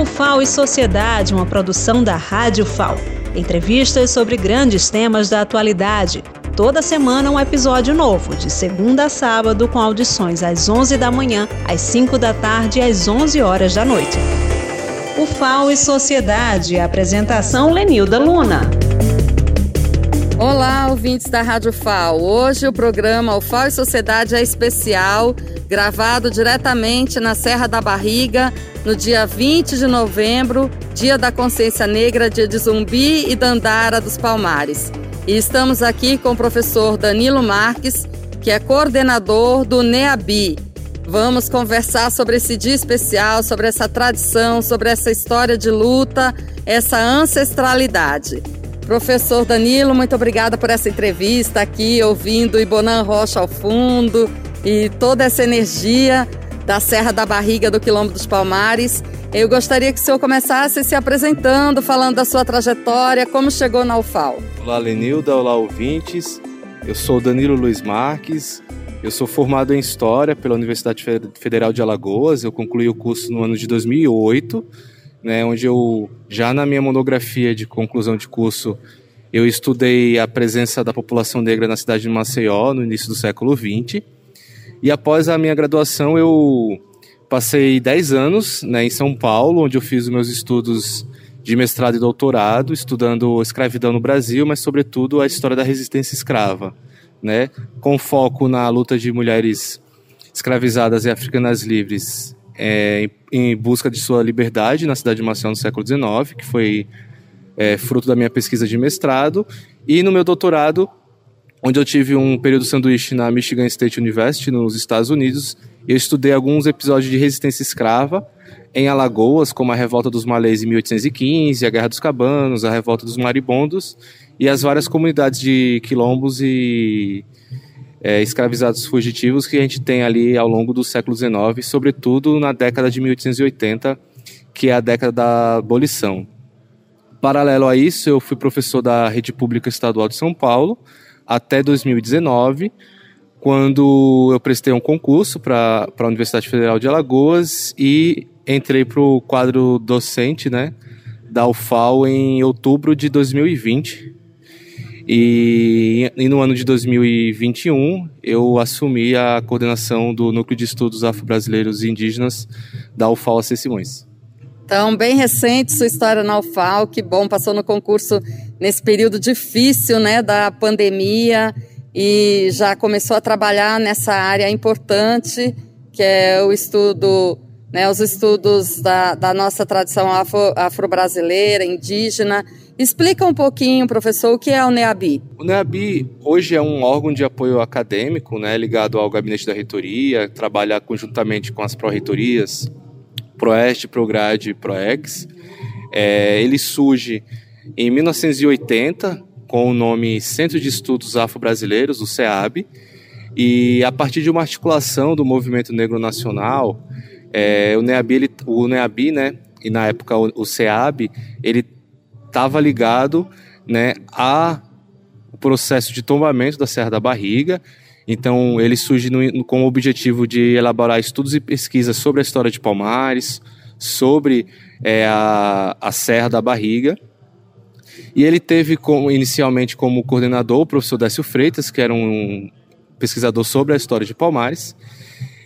O FAO e Sociedade, uma produção da Rádio FAO. Entrevistas sobre grandes temas da atualidade. Toda semana um episódio novo, de segunda a sábado, com audições às 11 da manhã, às 5 da tarde e às 11 horas da noite. O FAO e Sociedade. Apresentação Lenilda Luna. Olá, ouvintes da Rádio FAO. Hoje o programa O FAO e Sociedade é especial, gravado diretamente na Serra da Barriga, no dia 20 de novembro, Dia da Consciência Negra, dia de Zumbi e Dandara dos Palmares. E estamos aqui com o professor Danilo Marques, que é coordenador do NEABI. Vamos conversar sobre esse dia especial, sobre essa tradição, sobre essa história de luta, essa ancestralidade. Professor Danilo, muito obrigada por essa entrevista aqui, ouvindo Ibonan Rocha ao fundo e toda essa energia da Serra da Barriga do Quilombo dos Palmares. Eu gostaria que o senhor começasse se apresentando, falando da sua trajetória, como chegou na UFAL. Olá, Lenilda, olá, ouvintes. Eu sou Danilo Luiz Marques, eu sou formado em História pela Universidade Federal de Alagoas, eu concluí o curso no ano de 2008 né, onde eu já na minha monografia de conclusão de curso eu estudei a presença da população negra na cidade de Maceió no início do século XX. E após a minha graduação eu passei 10 anos né, em São Paulo, onde eu fiz meus estudos de mestrado e doutorado, estudando escravidão no Brasil, mas sobretudo a história da resistência escrava, né, com foco na luta de mulheres escravizadas e africanas livres é, em busca de sua liberdade na cidade de Maceió no século XIX, que foi é, fruto da minha pesquisa de mestrado, e no meu doutorado, onde eu tive um período sanduíche na Michigan State University, nos Estados Unidos, eu estudei alguns episódios de resistência escrava em Alagoas, como a Revolta dos Malês em 1815, a Guerra dos Cabanos, a Revolta dos Maribondos, e as várias comunidades de quilombos e é, escravizados fugitivos que a gente tem ali ao longo do século XIX, sobretudo na década de 1880, que é a década da abolição. Paralelo a isso, eu fui professor da Rede Pública Estadual de São Paulo até 2019, quando eu prestei um concurso para a Universidade Federal de Alagoas e entrei para o quadro docente né, da UFAL em outubro de 2020. E, e, no ano de 2021 eu assumi a coordenação do Núcleo de Estudos Afro-Brasileiros e Indígenas da UFAL AC Simões. Então, bem recente sua história na UFAL, que bom, passou no concurso nesse período difícil né, da pandemia e já começou a trabalhar nessa área importante que é o estudo, né, os estudos da, da nossa tradição afro-brasileira, afro indígena Explica um pouquinho, professor, o que é o NEABI. O NEABI hoje é um órgão de apoio acadêmico, né, ligado ao gabinete da reitoria, trabalha conjuntamente com as pró-reitorias, ProEst, ProGrade e ProEx. É, ele surge em 1980 com o nome Centro de Estudos Afro-Brasileiros, o CEAB, e a partir de uma articulação do movimento negro nacional, é, o NEABI, ele, o né, e na época o, o CEAB, ele estava ligado né, a processo de tombamento da Serra da Barriga. Então, ele surge no, com o objetivo de elaborar estudos e pesquisas sobre a história de Palmares, sobre é, a, a Serra da Barriga. E ele teve como, inicialmente como coordenador o professor Décio Freitas, que era um pesquisador sobre a história de Palmares.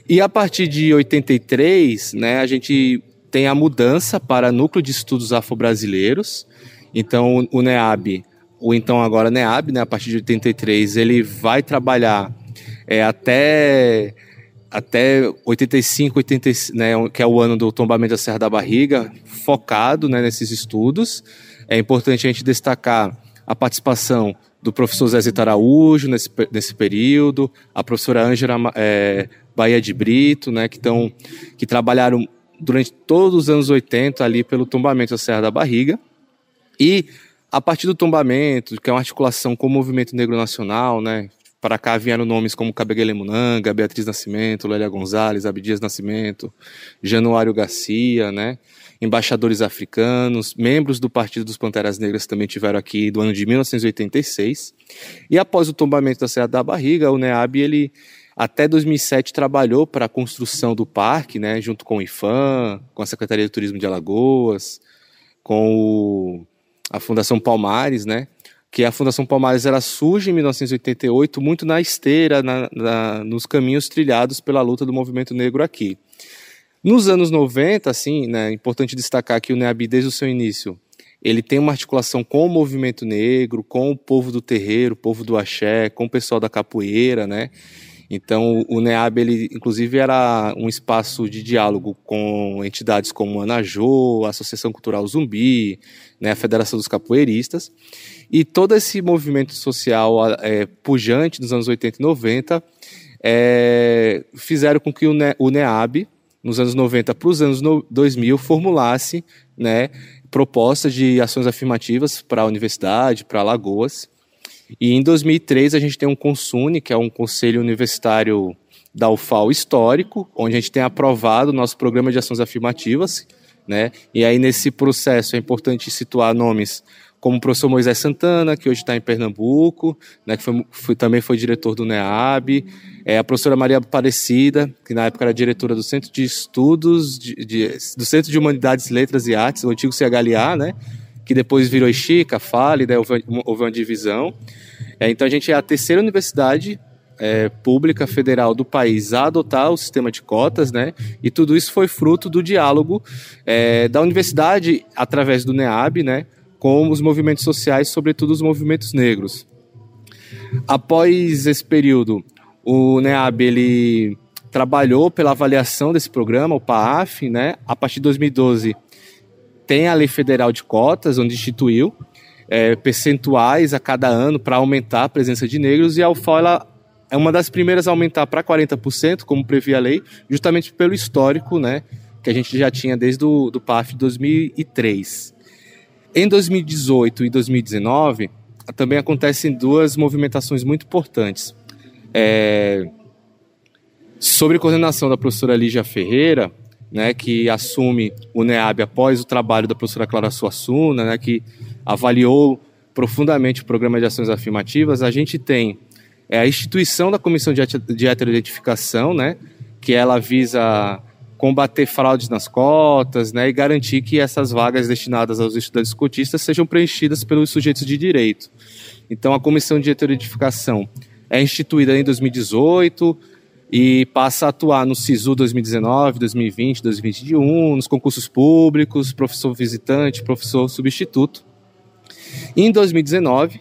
E a partir de 83, né, a gente tem a mudança para Núcleo de Estudos Afro-Brasileiros, então, o NEAB, ou então agora NEAB, né, a partir de 83, ele vai trabalhar é, até até 85, 80, né, que é o ano do tombamento da Serra da Barriga, focado né, nesses estudos. É importante a gente destacar a participação do professor Zé Zito Araújo nesse, nesse período, a professora Ângela é, Bahia de Brito, né, que, tão, que trabalharam durante todos os anos 80 ali pelo tombamento da Serra da Barriga. E a partir do tombamento, que é uma articulação com o movimento negro nacional, né? Para cá vieram nomes como Cabegele Munanga, Beatriz Nascimento, Lélia Gonzalez, Abdias Nascimento, Januário Garcia, né? Embaixadores africanos, membros do Partido dos Panteras Negras também tiveram aqui do ano de 1986. E após o tombamento da Serra da Barriga, o NEAB ele até 2007 trabalhou para a construção do parque, né, junto com o IFAM, com a Secretaria de Turismo de Alagoas, com o, a Fundação Palmares, né, que a Fundação Palmares ela surge em 1988 muito na esteira, na, na, nos caminhos trilhados pela luta do movimento negro aqui. Nos anos 90, assim, né, é importante destacar que o NEAB, desde o seu início, ele tem uma articulação com o movimento negro, com o povo do terreiro, o povo do axé, com o pessoal da capoeira, né? Então, o NEAB, ele, inclusive, era um espaço de diálogo com entidades como a Anajô, a Associação Cultural Zumbi, né, a Federação dos Capoeiristas. E todo esse movimento social é, pujante dos anos 80 e 90 é, fizeram com que o, ne o NEAB, nos anos 90 para os anos 2000, formulasse né, propostas de ações afirmativas para a universidade, para Alagoas. E em 2003 a gente tem um CONSUNE, que é um conselho universitário da UFAL histórico, onde a gente tem aprovado o nosso programa de ações afirmativas, né? E aí nesse processo é importante situar nomes como o professor Moisés Santana, que hoje está em Pernambuco, né, que foi, foi, também foi diretor do NEAB, é, a professora Maria Aparecida, que na época era diretora do Centro de Estudos, de, de, do Centro de Humanidades, Letras e Artes, o antigo CHLA, né, que depois virou Xica, Fale, né, houve, houve uma divisão. É, então a gente é a terceira universidade é, pública federal do país a adotar o sistema de cotas, né? E tudo isso foi fruto do diálogo é, da universidade através do NEAB, né? Com os movimentos sociais, sobretudo os movimentos negros. Após esse período, o NEAB ele trabalhou pela avaliação desse programa, o PAAF, né? A partir de 2012 tem a lei federal de cotas, onde instituiu é, percentuais a cada ano para aumentar a presença de negros, e a UFAL ela é uma das primeiras a aumentar para 40%, como previa a lei, justamente pelo histórico né, que a gente já tinha desde o do PAF de 2003. Em 2018 e 2019, também acontecem duas movimentações muito importantes. É, sobre coordenação da professora Lígia Ferreira, né, que assume o NEAB após o trabalho da professora Clara Suassuna, né, que avaliou profundamente o programa de ações afirmativas, a gente tem é, a instituição da Comissão de Heteroidentificação, né, que ela visa combater fraudes nas cotas né, e garantir que essas vagas destinadas aos estudantes cotistas sejam preenchidas pelos sujeitos de direito. Então, a Comissão de Heteroidentificação é instituída em 2018, e passa a atuar no SISU 2019, 2020, 2021, nos concursos públicos, professor visitante, professor substituto. Em 2019,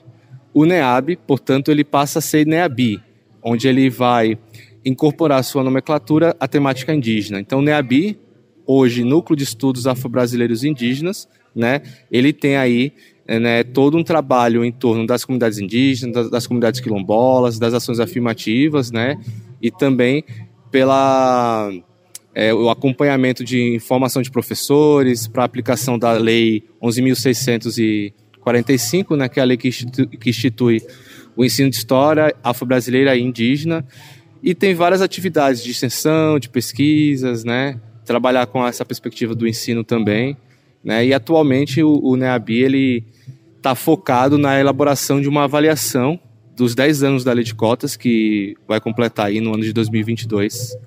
o NEAB, portanto, ele passa a ser NEABI, onde ele vai incorporar sua nomenclatura à temática indígena. Então, o NEABI, hoje Núcleo de Estudos Afro-Brasileiros Indígenas, né, ele tem aí né, todo um trabalho em torno das comunidades indígenas, das, das comunidades quilombolas, das ações afirmativas, né, e também pela é, o acompanhamento de informação de professores para aplicação da lei 11.645, né, que é a lei que institui, que institui o ensino de história afro-brasileira e indígena, e tem várias atividades de extensão, de pesquisas, né, trabalhar com essa perspectiva do ensino também, né, e atualmente o, o NEABI está focado na elaboração de uma avaliação dos 10 anos da lei de cotas, que vai completar aí no ano de 2022,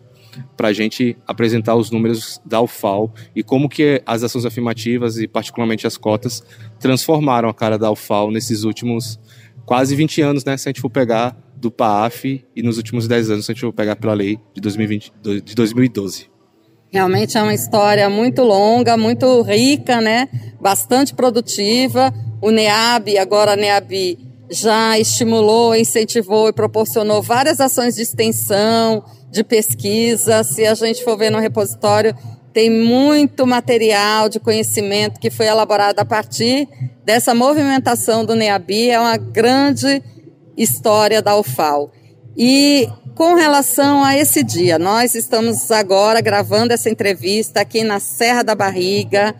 para a gente apresentar os números da UFAL e como que as ações afirmativas e particularmente as cotas transformaram a cara da UFAL nesses últimos quase 20 anos, né, se a gente for pegar do PAF e nos últimos 10 anos se a gente for pegar pela lei de, 2020, de 2012. Realmente é uma história muito longa, muito rica, né? Bastante produtiva. O NEAB, agora a NEAB já estimulou, incentivou e proporcionou várias ações de extensão, de pesquisa. Se a gente for ver no repositório, tem muito material de conhecimento que foi elaborado a partir dessa movimentação do NEABI. É uma grande história da UFAL. E com relação a esse dia, nós estamos agora gravando essa entrevista aqui na Serra da Barriga,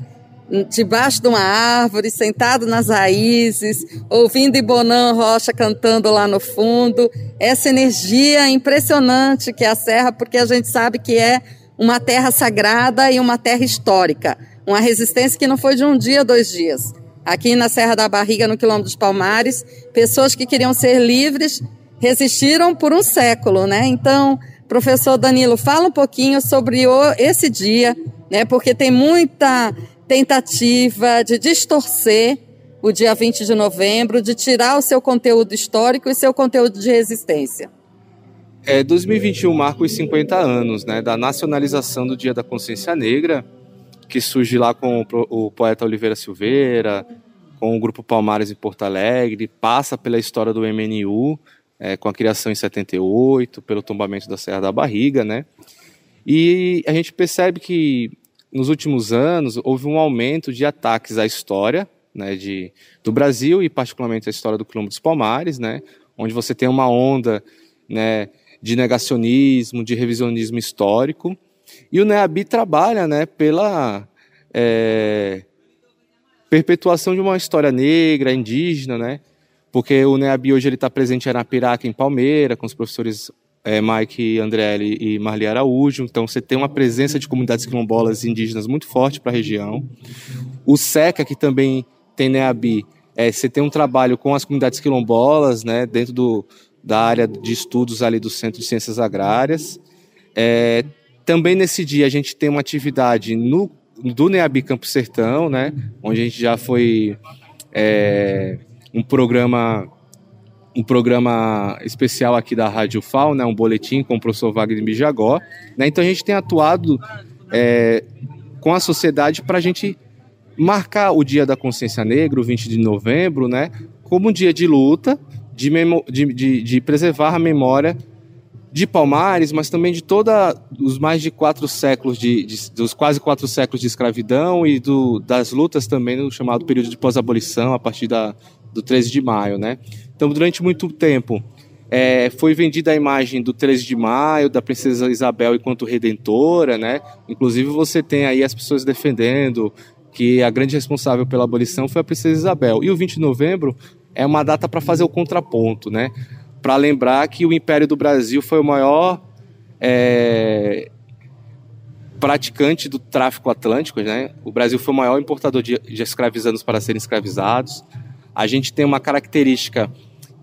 debaixo de uma árvore, sentado nas raízes, ouvindo Ibonan Rocha cantando lá no fundo. Essa energia impressionante que é a Serra, porque a gente sabe que é uma terra sagrada e uma terra histórica. Uma resistência que não foi de um dia, dois dias. Aqui na Serra da Barriga, no quilômetro dos Palmares, pessoas que queriam ser livres resistiram por um século, né? Então, professor Danilo, fala um pouquinho sobre o, esse dia, né? Porque tem muita tentativa de distorcer o dia 20 de novembro, de tirar o seu conteúdo histórico e seu conteúdo de resistência. É, 2021 marca os 50 anos né, da nacionalização do Dia da Consciência Negra, que surge lá com o, poeta Oliveira Silveira, com o Grupo Palmares em Porto Alegre, passa pela história do MNU, é, com a criação em 78, pelo tombamento da Serra da Barriga, né? E a gente percebe que nos últimos anos houve um aumento de ataques à história, né, de, do Brasil e particularmente à história do Quilombo dos Palmares, né, onde você tem uma onda, né, de negacionismo, de revisionismo histórico, e o NEABI trabalha, né, pela é, perpetuação de uma história negra, indígena, né, porque o NEABI hoje está presente em Arapiraca, em Palmeira, com os professores é, Mike Andrelli e Marli Araújo. Então você tem uma presença de comunidades quilombolas indígenas muito forte para a região. O SECA, que também tem NEABI, é, você tem um trabalho com as comunidades quilombolas, né, dentro do, da área de estudos ali do Centro de Ciências Agrárias. É, também nesse dia a gente tem uma atividade no, do NEABI Campo Sertão, né, onde a gente já foi é, um programa um programa especial aqui da Rádio FAO, né, um boletim com o professor Wagner Mijagó. Né, então a gente tem atuado é, com a sociedade para a gente marcar o Dia da Consciência Negra, o 20 de novembro, né, como um dia de luta, de, de, de, de preservar a memória de Palmares, mas também de toda os mais de quatro séculos de, de, dos quase quatro séculos de escravidão e do, das lutas também no chamado período de pós-abolição a partir da, do 13 de maio, né? Então, durante muito tempo, é, foi vendida a imagem do 13 de maio, da princesa Isabel enquanto redentora, né? Inclusive você tem aí as pessoas defendendo que a grande responsável pela abolição foi a princesa Isabel. E o 20 de novembro é uma data para fazer o contraponto, né? Para lembrar que o Império do Brasil foi o maior é, praticante do tráfico atlântico, né? O Brasil foi o maior importador de, de escravizados para serem escravizados a gente tem uma característica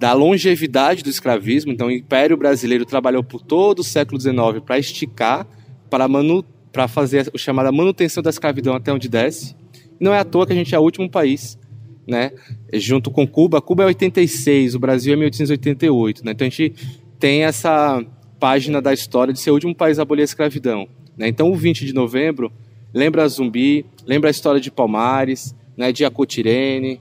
da longevidade do escravismo. Então, o Império Brasileiro trabalhou por todo o século XIX para esticar, para, manu, fazer a chamada manutenção da escravidão até onde desce. Não é à toa que a gente é o último país, né? Junto com Cuba. Cuba é 86, o Brasil é 1888. Né? Então, a gente tem essa página da história de ser o último país a abolir a escravidão. Né? Então, o 20 de novembro lembra Zumbi, lembra a história de Palmares, né, de Acotirene,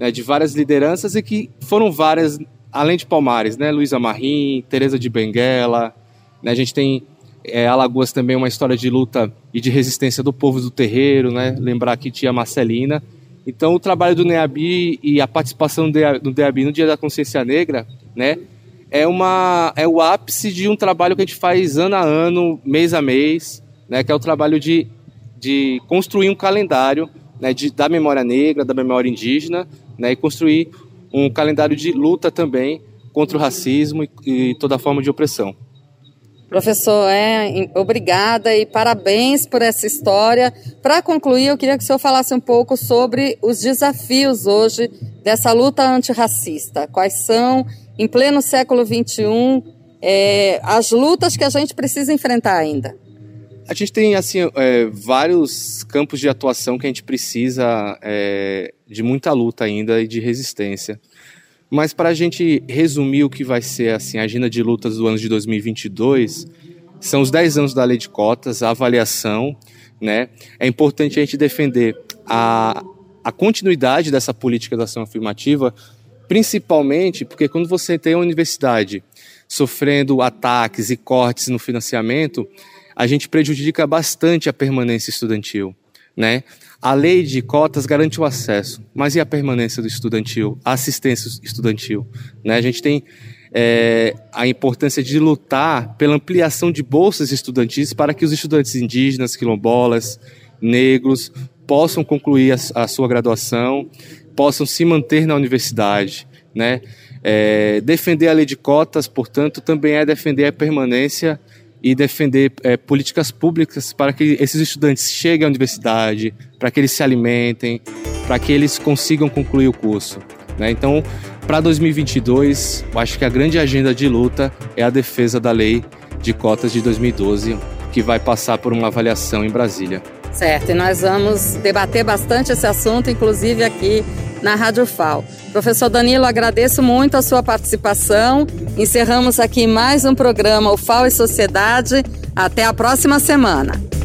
né, de várias lideranças e que foram várias, além de Palmares, né, Luísa Marim, Teresa de Benguela, né, a gente tem é, Alagoas também uma história de luta e de resistência do povo do terreiro, né, lembrar que tinha Marcelina. Então o trabalho do NEABI e a participação do NEABI no Dia da Consciência Negra, né, é, uma, é o ápice de um trabalho que a gente faz ano a ano, mês a mês, né, que é o trabalho de, de construir um calendário né, de, da memória negra, da memória indígena, né, e construir um calendário de luta também contra o racismo e, e toda forma de opressão. Professor, é, obrigada e parabéns por essa história. Para concluir, eu queria que o senhor falasse um pouco sobre os desafios hoje dessa luta antirracista. Quais são, em pleno século XXI, é, as lutas que a gente precisa enfrentar ainda? A gente tem assim é, vários campos de atuação que a gente precisa é, de muita luta ainda e de resistência. Mas para a gente resumir o que vai ser assim, a agenda de lutas do ano de 2022, são os 10 anos da lei de cotas, a avaliação. Né? É importante a gente defender a, a continuidade dessa política de ação afirmativa, principalmente porque quando você tem a universidade sofrendo ataques e cortes no financiamento, a gente prejudica bastante a permanência estudantil. Né? A lei de cotas garante o acesso, mas e a permanência do estudantil, a assistência estudantil? Né? A gente tem é, a importância de lutar pela ampliação de bolsas estudantis para que os estudantes indígenas, quilombolas, negros possam concluir a, a sua graduação, possam se manter na universidade, né? É, defender a lei de cotas, portanto, também é defender a permanência e defender é, políticas públicas para que esses estudantes cheguem à universidade, para que eles se alimentem, para que eles consigam concluir o curso. Né? Então, para 2022, eu acho que a grande agenda de luta é a defesa da lei de cotas de 2012, que vai passar por uma avaliação em Brasília. Certo, e nós vamos debater bastante esse assunto, inclusive aqui na Rádio FAO. Professor Danilo, agradeço muito a sua participação. Encerramos aqui mais um programa, o FAO e Sociedade. Até a próxima semana.